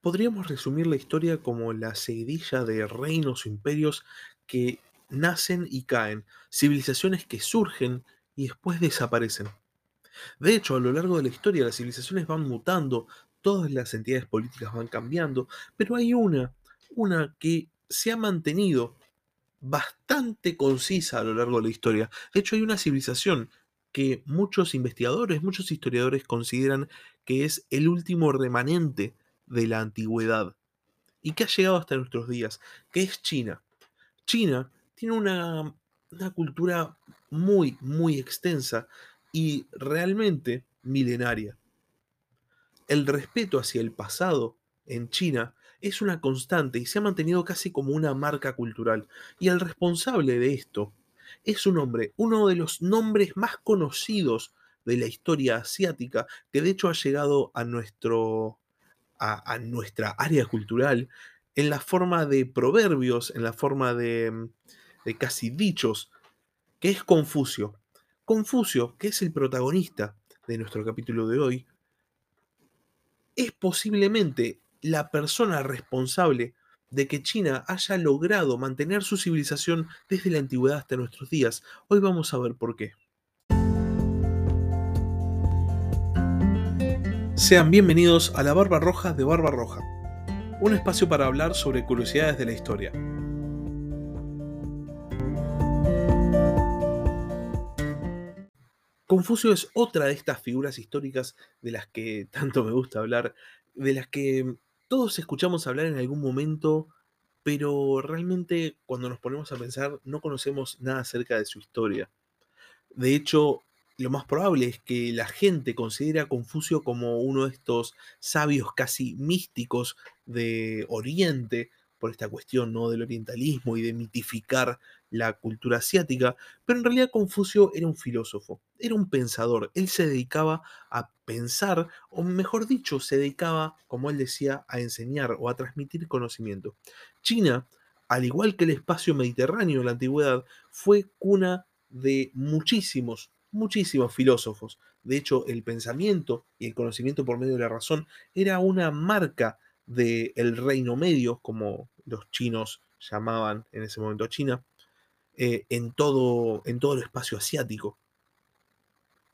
Podríamos resumir la historia como la seguidilla de reinos o imperios que nacen y caen, civilizaciones que surgen y después desaparecen. De hecho, a lo largo de la historia las civilizaciones van mutando, todas las entidades políticas van cambiando, pero hay una, una que se ha mantenido bastante concisa a lo largo de la historia. De hecho, hay una civilización que muchos investigadores, muchos historiadores consideran que es el último remanente de la antigüedad y que ha llegado hasta nuestros días, que es China. China tiene una, una cultura muy, muy extensa y realmente milenaria. El respeto hacia el pasado en China es una constante y se ha mantenido casi como una marca cultural. Y el responsable de esto es un hombre, uno de los nombres más conocidos de la historia asiática, que de hecho ha llegado a, nuestro, a, nuestra área cultural en la forma de proverbios, en la forma de, de casi dichos, que es Confucio. Confucio, que es el protagonista de nuestro capítulo de hoy, es posiblemente la persona responsable de que China haya logrado mantener su civilización desde la antigüedad hasta nuestros días. Hoy vamos a ver por qué. Sean bienvenidos a la Barba Roja de Barba Roja, un espacio para hablar sobre curiosidades de la historia. Confucio es otra de estas figuras históricas de las que tanto me gusta hablar, de las que todos escuchamos hablar en algún momento, pero realmente cuando nos ponemos a pensar no conocemos nada acerca de su historia. De hecho, lo más probable es que la gente considere a Confucio como uno de estos sabios casi místicos de Oriente, por esta cuestión ¿no? del orientalismo y de mitificar la cultura asiática, pero en realidad Confucio era un filósofo, era un pensador, él se dedicaba a pensar, o mejor dicho, se dedicaba, como él decía, a enseñar o a transmitir conocimiento. China, al igual que el espacio mediterráneo en la antigüedad, fue cuna de muchísimos, muchísimos filósofos. De hecho, el pensamiento y el conocimiento por medio de la razón era una marca del reino medio, como los chinos llamaban en ese momento a China, eh, en, todo, en todo el espacio asiático.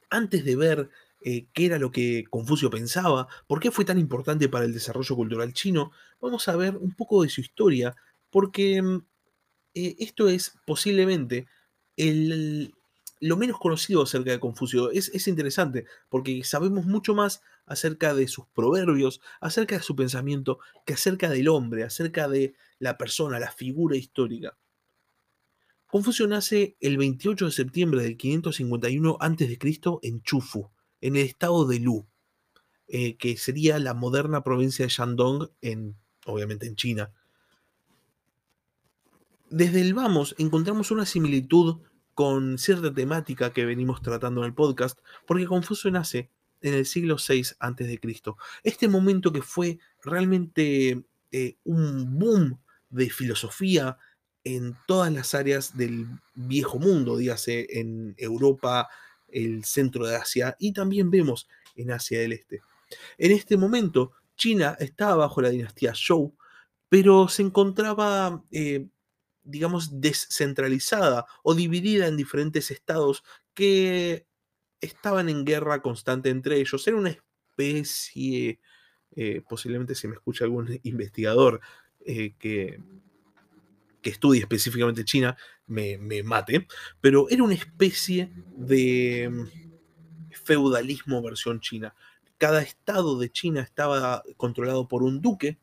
Antes de ver eh, qué era lo que Confucio pensaba, por qué fue tan importante para el desarrollo cultural chino, vamos a ver un poco de su historia, porque mm, eh, esto es posiblemente el, lo menos conocido acerca de Confucio. Es, es, interesante porque sabemos mucho más acerca de sus proverbios, acerca de su pensamiento, que acerca del hombre, acerca de la persona, la figura histórica. Confucio nace el 28 de septiembre del 551 a.C. en Chufu, en el estado de Lu, eh, que sería la moderna provincia de Shandong, en, obviamente en China. Desde el vamos encontramos una similitud con cierta temática que venimos tratando en el podcast, porque Confucio nace en el siglo VI a.C. Este momento que fue realmente eh, un boom de filosofía en todas las áreas del viejo mundo, dígase en Europa, el centro de Asia y también vemos en Asia del Este. En este momento, China estaba bajo la dinastía Zhou, pero se encontraba eh, digamos, descentralizada o dividida en diferentes estados que estaban en guerra constante entre ellos. Era una especie, eh, posiblemente si me escucha algún investigador eh, que, que estudie específicamente China, me, me, mate, pero era una especie de mm, feudalismo versión china. Cada estado de China estaba controlado por un duque,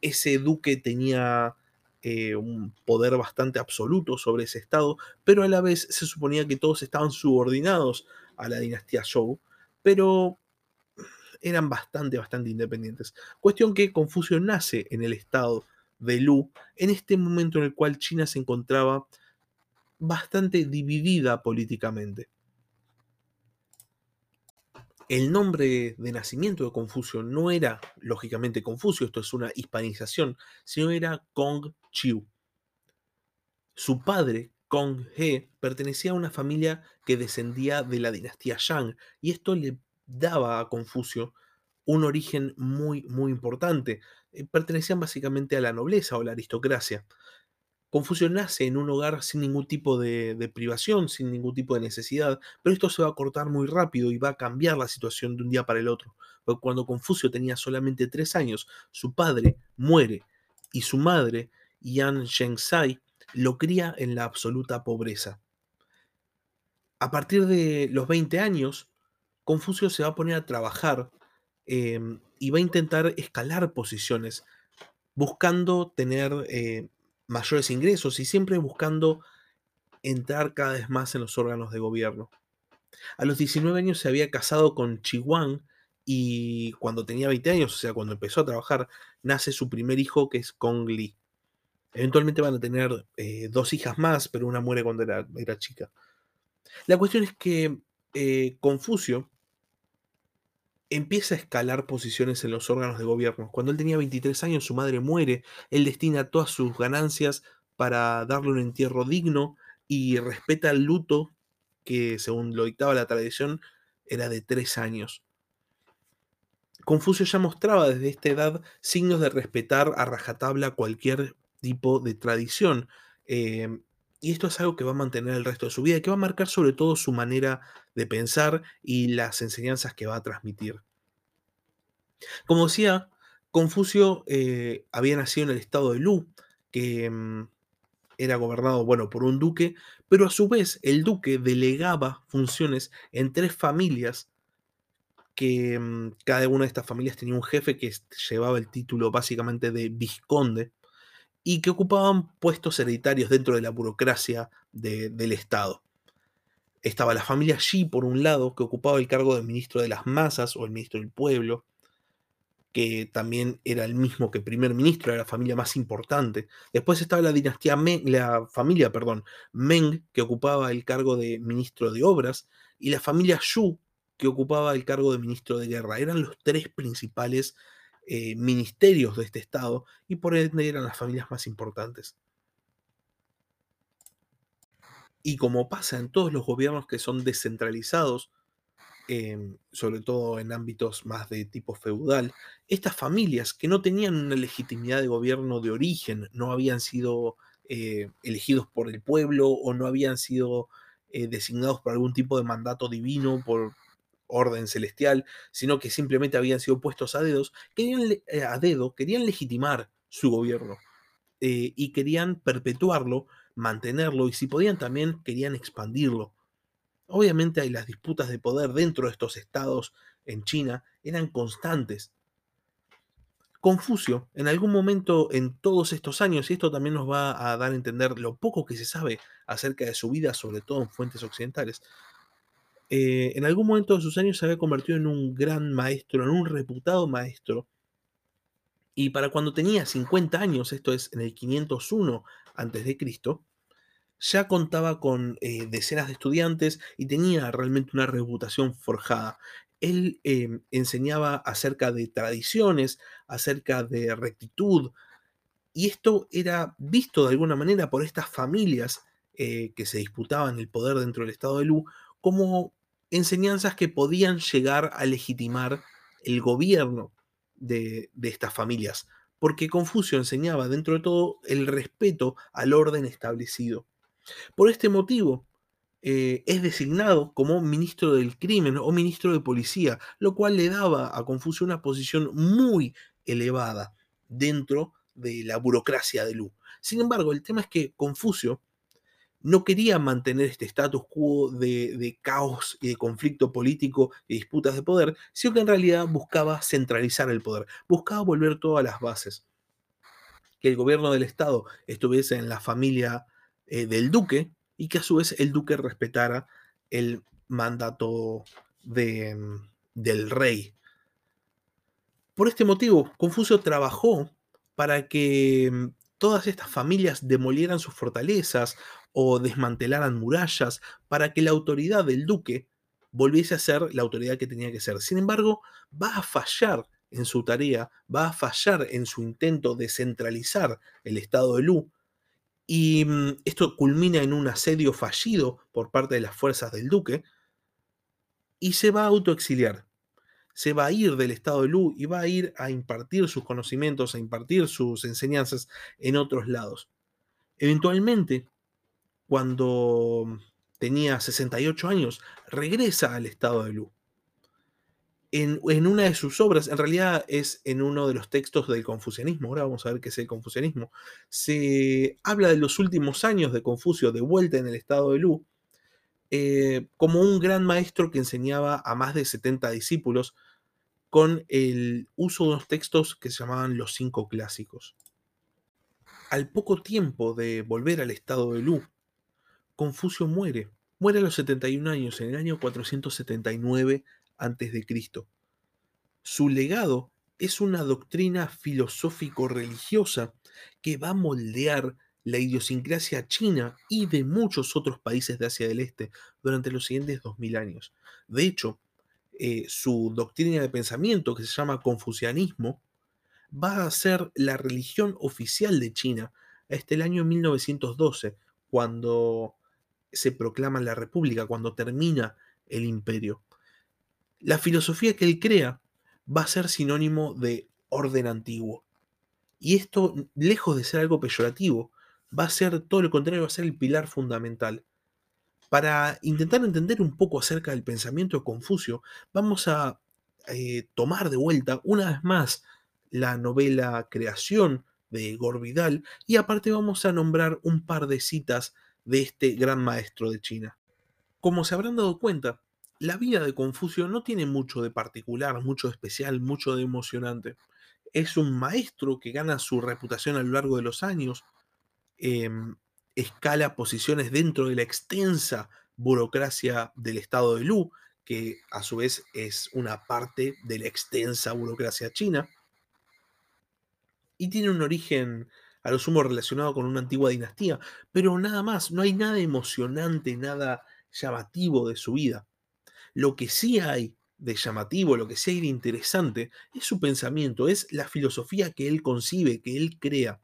ese duque tenía eh, un poder bastante absoluto sobre ese estado, pero a la vez se suponía que todos estaban subordinados a la dinastía Zhou, pero eran bastante, bastante independientes. Cuestión que Confucio nace en el estado de Lu, en este momento en el cual China se encontraba bastante dividida políticamente. El nombre de nacimiento de Confucio no era, lógicamente, Confucio, esto es una hispanización, sino era Kong Chiu. Su padre, Kong He, pertenecía a una familia que descendía de la dinastía Shang, y esto le daba a Confucio un origen muy, muy importante. Eh, pertenecían básicamente a la nobleza o la aristocracia. Confucio nace en un hogar sin ningún tipo de, privación, sin ningún tipo de necesidad, pero esto se va a cortar muy rápido y va a cambiar la situación de un día para el otro. Porque cuando Confucio tenía solamente tres años, su padre muere y su madre, Yan Zhengzai, lo cría en la absoluta pobreza. A partir de los 20 años, Confucio se va a poner a trabajar eh, y va a intentar escalar posiciones, buscando tener eh, mayores ingresos y siempre buscando entrar cada vez más en los órganos de gobierno. A los 19 años se había casado con Chi Wang y cuando tenía 20 años, o sea, cuando empezó a trabajar, nace su primer hijo que es Kong Li. Eventualmente van a tener eh, dos hijas más, pero una muere cuando era, era chica. La cuestión es que eh, Confucio empieza a escalar posiciones en los órganos de gobierno. Cuando él tenía 23 años, su madre muere, él destina todas sus ganancias para darle un entierro digno y respeta el luto que, según lo dictaba la tradición, era de tres años. Confucio ya mostraba desde esta edad signos de respetar a rajatabla cualquier tipo de tradición. Eh, y esto es algo que va a mantener el resto de su vida y que va a marcar sobre todo su manera de pensar y las enseñanzas que va a transmitir. Como decía, Confucio eh, había nacido en el estado de Lu, que mm, era gobernado, bueno, por un duque, pero a su vez el duque delegaba funciones en tres familias que mm, cada una de estas familias tenía un jefe que llevaba el título básicamente de vizconde y que ocupaban puestos hereditarios dentro de la burocracia de, del Estado. Estaba la familia Xi, por un lado, que ocupaba el cargo de ministro de las masas o el ministro del pueblo, que también era el mismo que primer ministro, era la familia más importante. Después estaba la dinastía Meng, la familia, perdón, Meng, que ocupaba el cargo de ministro de obras, y la familia Xu, que ocupaba el cargo de ministro de guerra. Eran los tres principales eh, ministerios de este Estado y por ende eran las familias más importantes. Y como pasa en todos los gobiernos que son descentralizados, em, sobre todo en ámbitos más de tipo feudal, estas familias que no tenían una legitimidad de gobierno de origen, no habían sido eh, elegidos por el pueblo o no habían sido eh, designados por algún tipo de mandato divino, por, orden celestial, sino que simplemente habían sido puestos a dedos, querían, eh, a dedo, querían legitimar su gobierno eh, y querían perpetuarlo, mantenerlo y si podían también querían expandirlo. Obviamente hay las disputas de poder dentro de estos estados en China eran constantes. Confucio, en algún momento en todos estos años, y esto también nos va a dar a entender lo poco que se sabe acerca de su vida, sobre todo en fuentes occidentales, eh, en algún momento de sus años se había convertido en un gran maestro, en un reputado maestro. Y para cuando tenía 50 años, esto es en el 501 a.C., ya contaba con eh, decenas de estudiantes y tenía realmente una reputación forjada. Él em, enseñaba acerca de tradiciones, acerca de rectitud, y esto era visto de alguna manera por estas familias eh, que se disputaban el poder dentro del estado de Lu como enseñanzas que podían llegar a legitimar el gobierno de, estas familias, porque Confucio enseñaba dentro de todo el respeto al orden establecido. Por este motivo, eh, es designado como ministro del crimen o ministro de policía, lo cual le daba a Confucio una posición muy elevada dentro de la burocracia de Lu. Sin embargo, el tema es que Confucio no quería mantener este status quo de, caos y de conflicto político y disputas de poder, sino que en realidad buscaba centralizar el poder, buscaba volver todo a las bases. Que el gobierno del Estado estuviese en la familia eh, del duque y que a su vez el duque respetara el mandato mm, del rey. Por este motivo, Confucio trabajó para que mm, todas estas familias demolieran sus fortalezas o desmantelaran murallas para que la autoridad del duque volviese a ser la autoridad que tenía que ser. Sin embargo, va a fallar en su tarea, va a fallar en su intento de centralizar el estado de Lu, y mm, esto culmina en un asedio fallido por parte de las fuerzas del duque, y se va a autoexiliar. se va a ir del estado de Lu y va a ir a impartir sus conocimientos, a impartir sus enseñanzas en otros lados. Eventualmente, cuando tenía 68 años, regresa al estado de Lu. En, una de sus obras, en realidad es en uno de los textos del confucianismo, ahora vamos a ver qué es el confucianismo, se habla de los últimos años de Confucio de vuelta en el estado de Lu, eh, como un gran maestro que enseñaba a más de 70 discípulos con el uso de unos textos que se llamaban los cinco clásicos. Al poco tiempo de volver al estado de Lu, Confucio muere. Muere a los 71 años, en el año 479 a.C. Su legado es una doctrina filosófico-religiosa que va a moldear la idiosincrasia china y de muchos otros países de Asia del Este durante los siguientes 2000 años. De hecho, eh, su doctrina de pensamiento, que se llama confucianismo, va a ser la religión oficial de China hasta el año 1912, cuando se proclama la república, cuando termina el imperio. La filosofía que él crea va a ser sinónimo de orden antiguo. Y esto, lejos de ser algo peyorativo, va a ser todo lo contrario, va a ser el pilar fundamental. Para intentar entender un poco acerca del pensamiento de Confucio, vamos a eh, tomar de vuelta una vez más la novela Creación de Gorbidal y aparte vamos a nombrar un par de citas de este gran maestro de China. Como se habrán dado cuenta, la vida de Confucio no tiene mucho de particular, mucho de especial, mucho de emocionante. Es un maestro que gana su reputación a lo largo de los años, Em, escala posiciones dentro de la extensa burocracia del Estado de Lu, que a su vez es una parte de la extensa burocracia china, y tiene un origen a lo sumo relacionado con una antigua dinastía, pero nada más, no hay nada emocionante, nada llamativo de su vida. Lo que sí hay de llamativo, lo que sí hay de interesante, es su pensamiento, es la filosofía que él concibe, que él crea.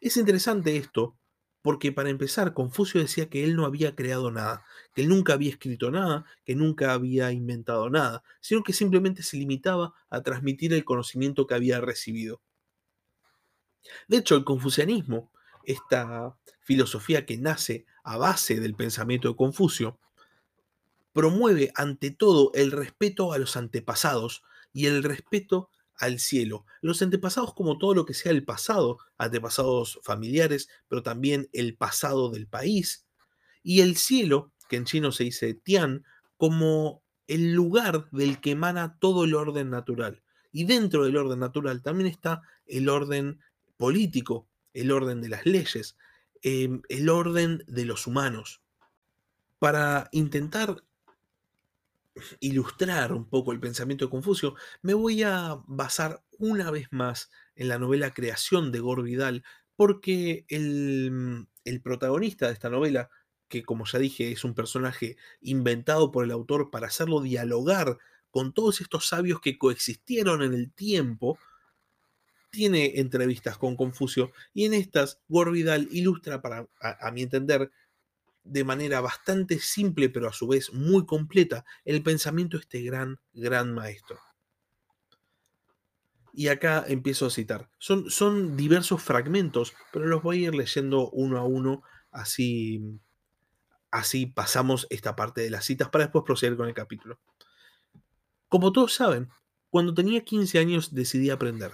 Es interesante esto porque para empezar, Confucio decía que él no había creado nada, que él nunca había escrito nada, que nunca había inventado nada, sino que simplemente se limitaba a transmitir el conocimiento que había recibido. De hecho, el confucianismo, esta filosofía que nace a base del pensamiento de Confucio, promueve ante todo el respeto a los antepasados y el respeto al cielo. Los antepasados como todo lo que sea el pasado, antepasados familiares, pero también el pasado del país. Y el cielo, que en chino se dice Tian, como el lugar del que emana todo el orden natural. Y dentro del orden natural también está el orden político, el orden de las leyes, em, el orden de los humanos. Para intentar ilustrar un poco el pensamiento de Confucio, me voy a basar una vez más en la novela Creación de Gore Vidal, porque el, el protagonista de esta novela, que como ya dije es un personaje inventado por el autor para hacerlo dialogar con todos estos sabios que coexistieron en el tiempo, tiene entrevistas con Confucio y en estas Vidal ilustra, para, a mi entender, de manera bastante simple, pero a su vez muy completa, el pensamiento de este gran, gran maestro. Y acá empiezo a citar. Son, son diversos fragmentos, pero los voy a ir leyendo uno a uno, así, así pasamos esta parte de las citas para después proceder con el capítulo. Como todos saben, cuando tenía 15 años decidí aprender.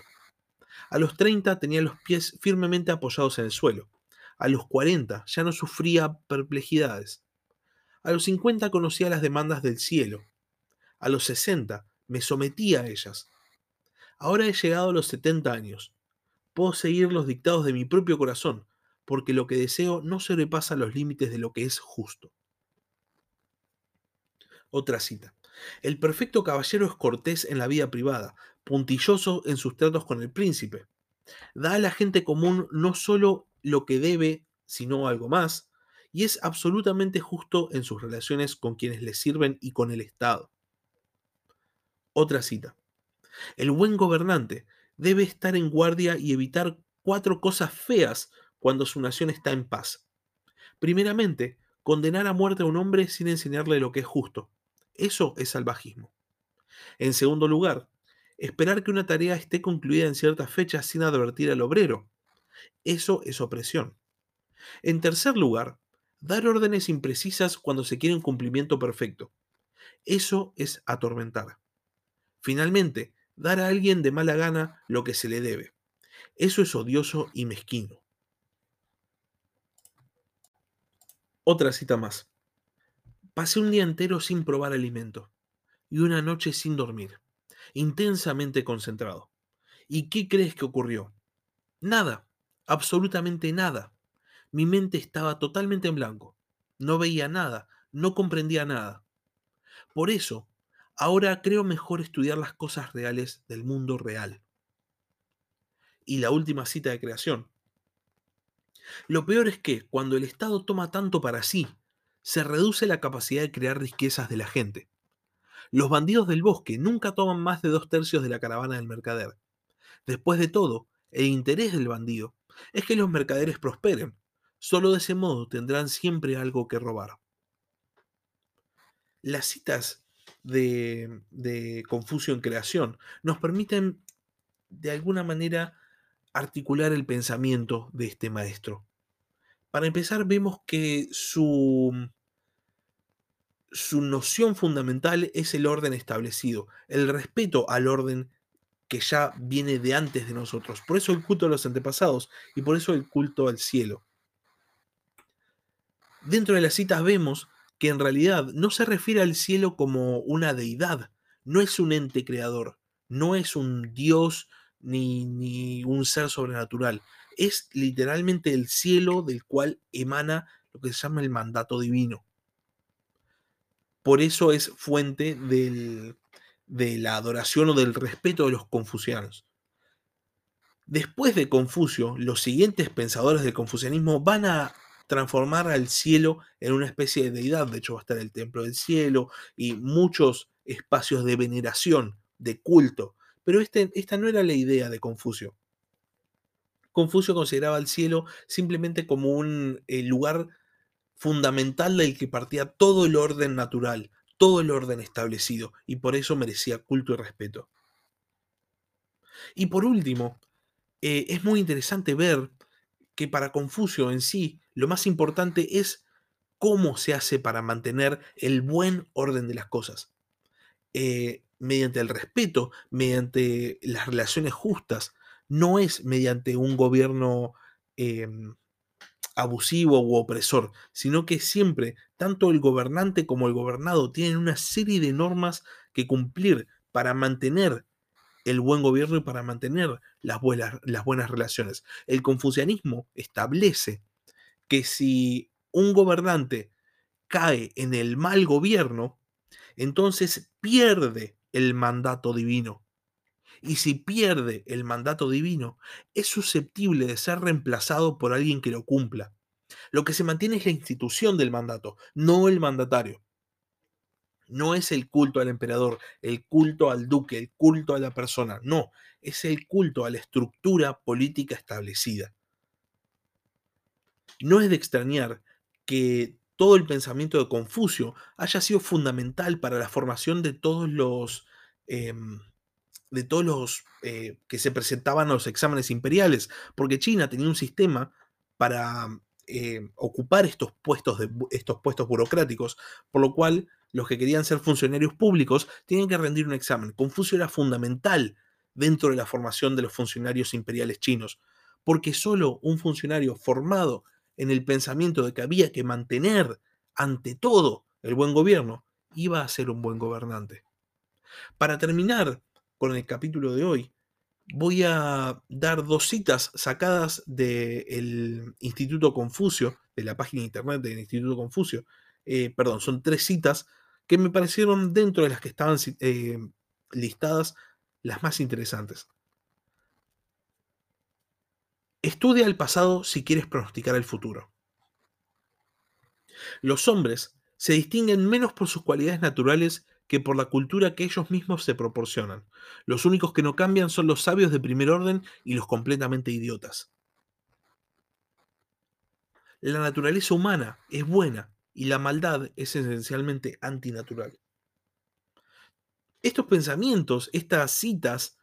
A los 30 tenía los pies firmemente apoyados en el suelo. A los 40 ya no sufría perplejidades. A los 50 conocía las demandas del cielo. A los 60 me sometía a ellas. Ahora he llegado a los 70 años. Puedo seguir los dictados de mi propio corazón, porque lo que deseo no sobrepasa los límites de lo que es justo. Otra cita. El perfecto caballero es cortés en la vida privada, puntilloso en sus tratos con el príncipe. Da a la gente común no solo lo que debe, sino algo más, y es absolutamente justo en sus relaciones con quienes le sirven y con el Estado. Otra cita. El buen gobernante debe estar en guardia y evitar cuatro cosas feas cuando su nación está en paz. Primeramente, condenar a muerte a un hombre sin enseñarle lo que es justo. Eso es salvajismo. En segundo lugar, esperar que una tarea esté concluida en ciertas fechas sin advertir al obrero. Eso es opresión. En tercer lugar, dar órdenes imprecisas cuando se quiere un cumplimiento perfecto. Eso es atormentar. Finalmente, dar a alguien de mala gana lo que se le debe. Eso es odioso y mezquino. Otra cita más. Pasé un día entero sin probar alimento y una noche sin dormir, intensamente concentrado. ¿Y qué crees que ocurrió? Nada, absolutamente nada. Mi mente estaba totalmente en blanco. No veía nada, no comprendía nada. Por eso, ahora creo mejor estudiar las cosas reales del mundo real. Y la última cita de creación. Lo peor es que, cuando el Estado toma tanto para sí, se reduce la capacidad de crear riquezas de la gente. Los bandidos del bosque nunca toman más de dos tercios de la caravana del mercader. Después de todo, el interés del bandido es que los mercaderes prosperen. Solo de ese modo tendrán siempre algo que robar. Las citas de, de Confucio en creación nos permiten de alguna manera articular el pensamiento de este maestro. Para empezar, vemos que su, su noción fundamental es el orden establecido, el respeto al orden que ya viene de antes de nosotros. Por eso el culto a los antepasados y por eso el culto al cielo. Dentro de las citas vemos que en realidad no se refiere al cielo como una deidad, no es un ente creador, no es un dios ni, ni un ser sobrenatural, es literalmente el cielo del cual emana lo que se llama el mandato divino. Por eso es fuente de la adoración o del respeto de los confucianos. Después de Confucio, los siguientes pensadores del confucianismo van a transformar al cielo en una especie de deidad. De hecho, va a estar el templo del cielo y muchos espacios de veneración, de culto. Pero este, esta no era la idea de Confucio. Confucio consideraba al cielo simplemente como un eh, lugar fundamental del que partía todo el orden natural, todo el orden establecido, y por eso merecía culto y respeto. Y por último, eh, es muy interesante ver que para Confucio en sí, lo más importante es cómo se hace para mantener el buen orden de las cosas. Eh, mediante el respeto, mediante las relaciones justas, no es mediante un gobierno em, abusivo u opresor, sino que siempre tanto el gobernante como el gobernado tienen una serie de normas que cumplir para mantener el buen gobierno y para mantener las buenas, las buenas relaciones. El confucianismo establece que si un gobernante cae en el mal gobierno, entonces pierde el mandato divino. Y si pierde el mandato divino, es susceptible de ser reemplazado por alguien que lo cumpla. Lo que se mantiene es la institución del mandato, no el mandatario. No es el culto al emperador, el culto al duque, el culto a la persona, no, es el culto a la estructura política establecida. No es de extrañar que todo el pensamiento de Confucio haya sido fundamental para la formación de todos los em, de todos los eh, que se presentaban a los exámenes imperiales, porque China tenía un sistema para eh, ocupar estos puestos, de, estos puestos burocráticos, por lo cual los que querían ser funcionarios públicos tienen que rendir un examen. Confucio era fundamental dentro de la formación de los funcionarios imperiales chinos, porque solo un funcionario formado en el pensamiento de que había que mantener ante todo el buen gobierno iba a ser un buen gobernante. Para terminar, con el capítulo de hoy, voy a dar dos citas sacadas del Instituto Confucio, de la página de internet del Instituto Confucio. Eh, perdón, son tres citas que me parecieron dentro de las que estaban eh, listadas las más interesantes. Estudia el pasado si quieres pronosticar el futuro. Los hombres se distinguen menos por sus cualidades naturales que por la cultura que ellos mismos se proporcionan. Los únicos que no cambian son los sabios de primer orden y los completamente idiotas. La naturaleza humana es buena y la maldad es esencialmente antinatural. Estos pensamientos, estas citas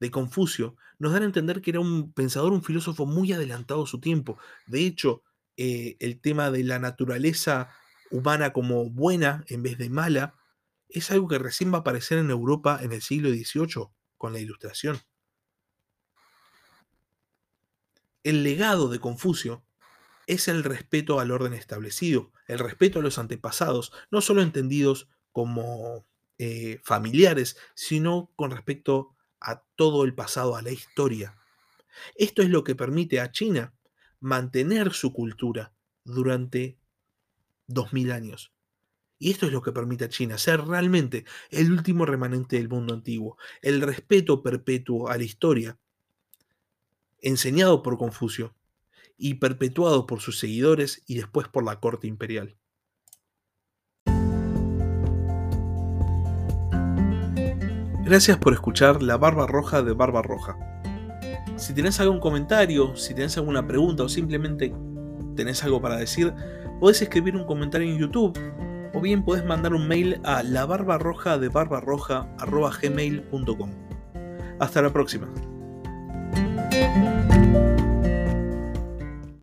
de Confucio, nos dan a entender que era un pensador, un filósofo muy adelantado a su tiempo. De hecho, eh, el tema de la naturaleza humana como buena en vez de mala, es algo que recién va a aparecer en Europa en el siglo XVIII con la Ilustración. El legado de Confucio es el respeto al orden establecido, el respeto a los antepasados, no solo entendidos como eh, familiares, sino con respecto a todo el pasado, a la historia. Esto es lo que permite a China mantener su cultura durante 2000 años. Y esto es lo que permite a China ser realmente el último remanente del mundo antiguo, el respeto perpetuo a la historia, enseñado por Confucio y perpetuado por sus seguidores y después por la corte imperial. Gracias por escuchar La Barba Roja de Barba Roja. Si tenés algún comentario, si tenés alguna pregunta o simplemente tenés algo para decir, podés escribir un comentario en YouTube o bien podés mandar un mail a labarbarroja de barbarroja.gmail.com. Hasta la próxima.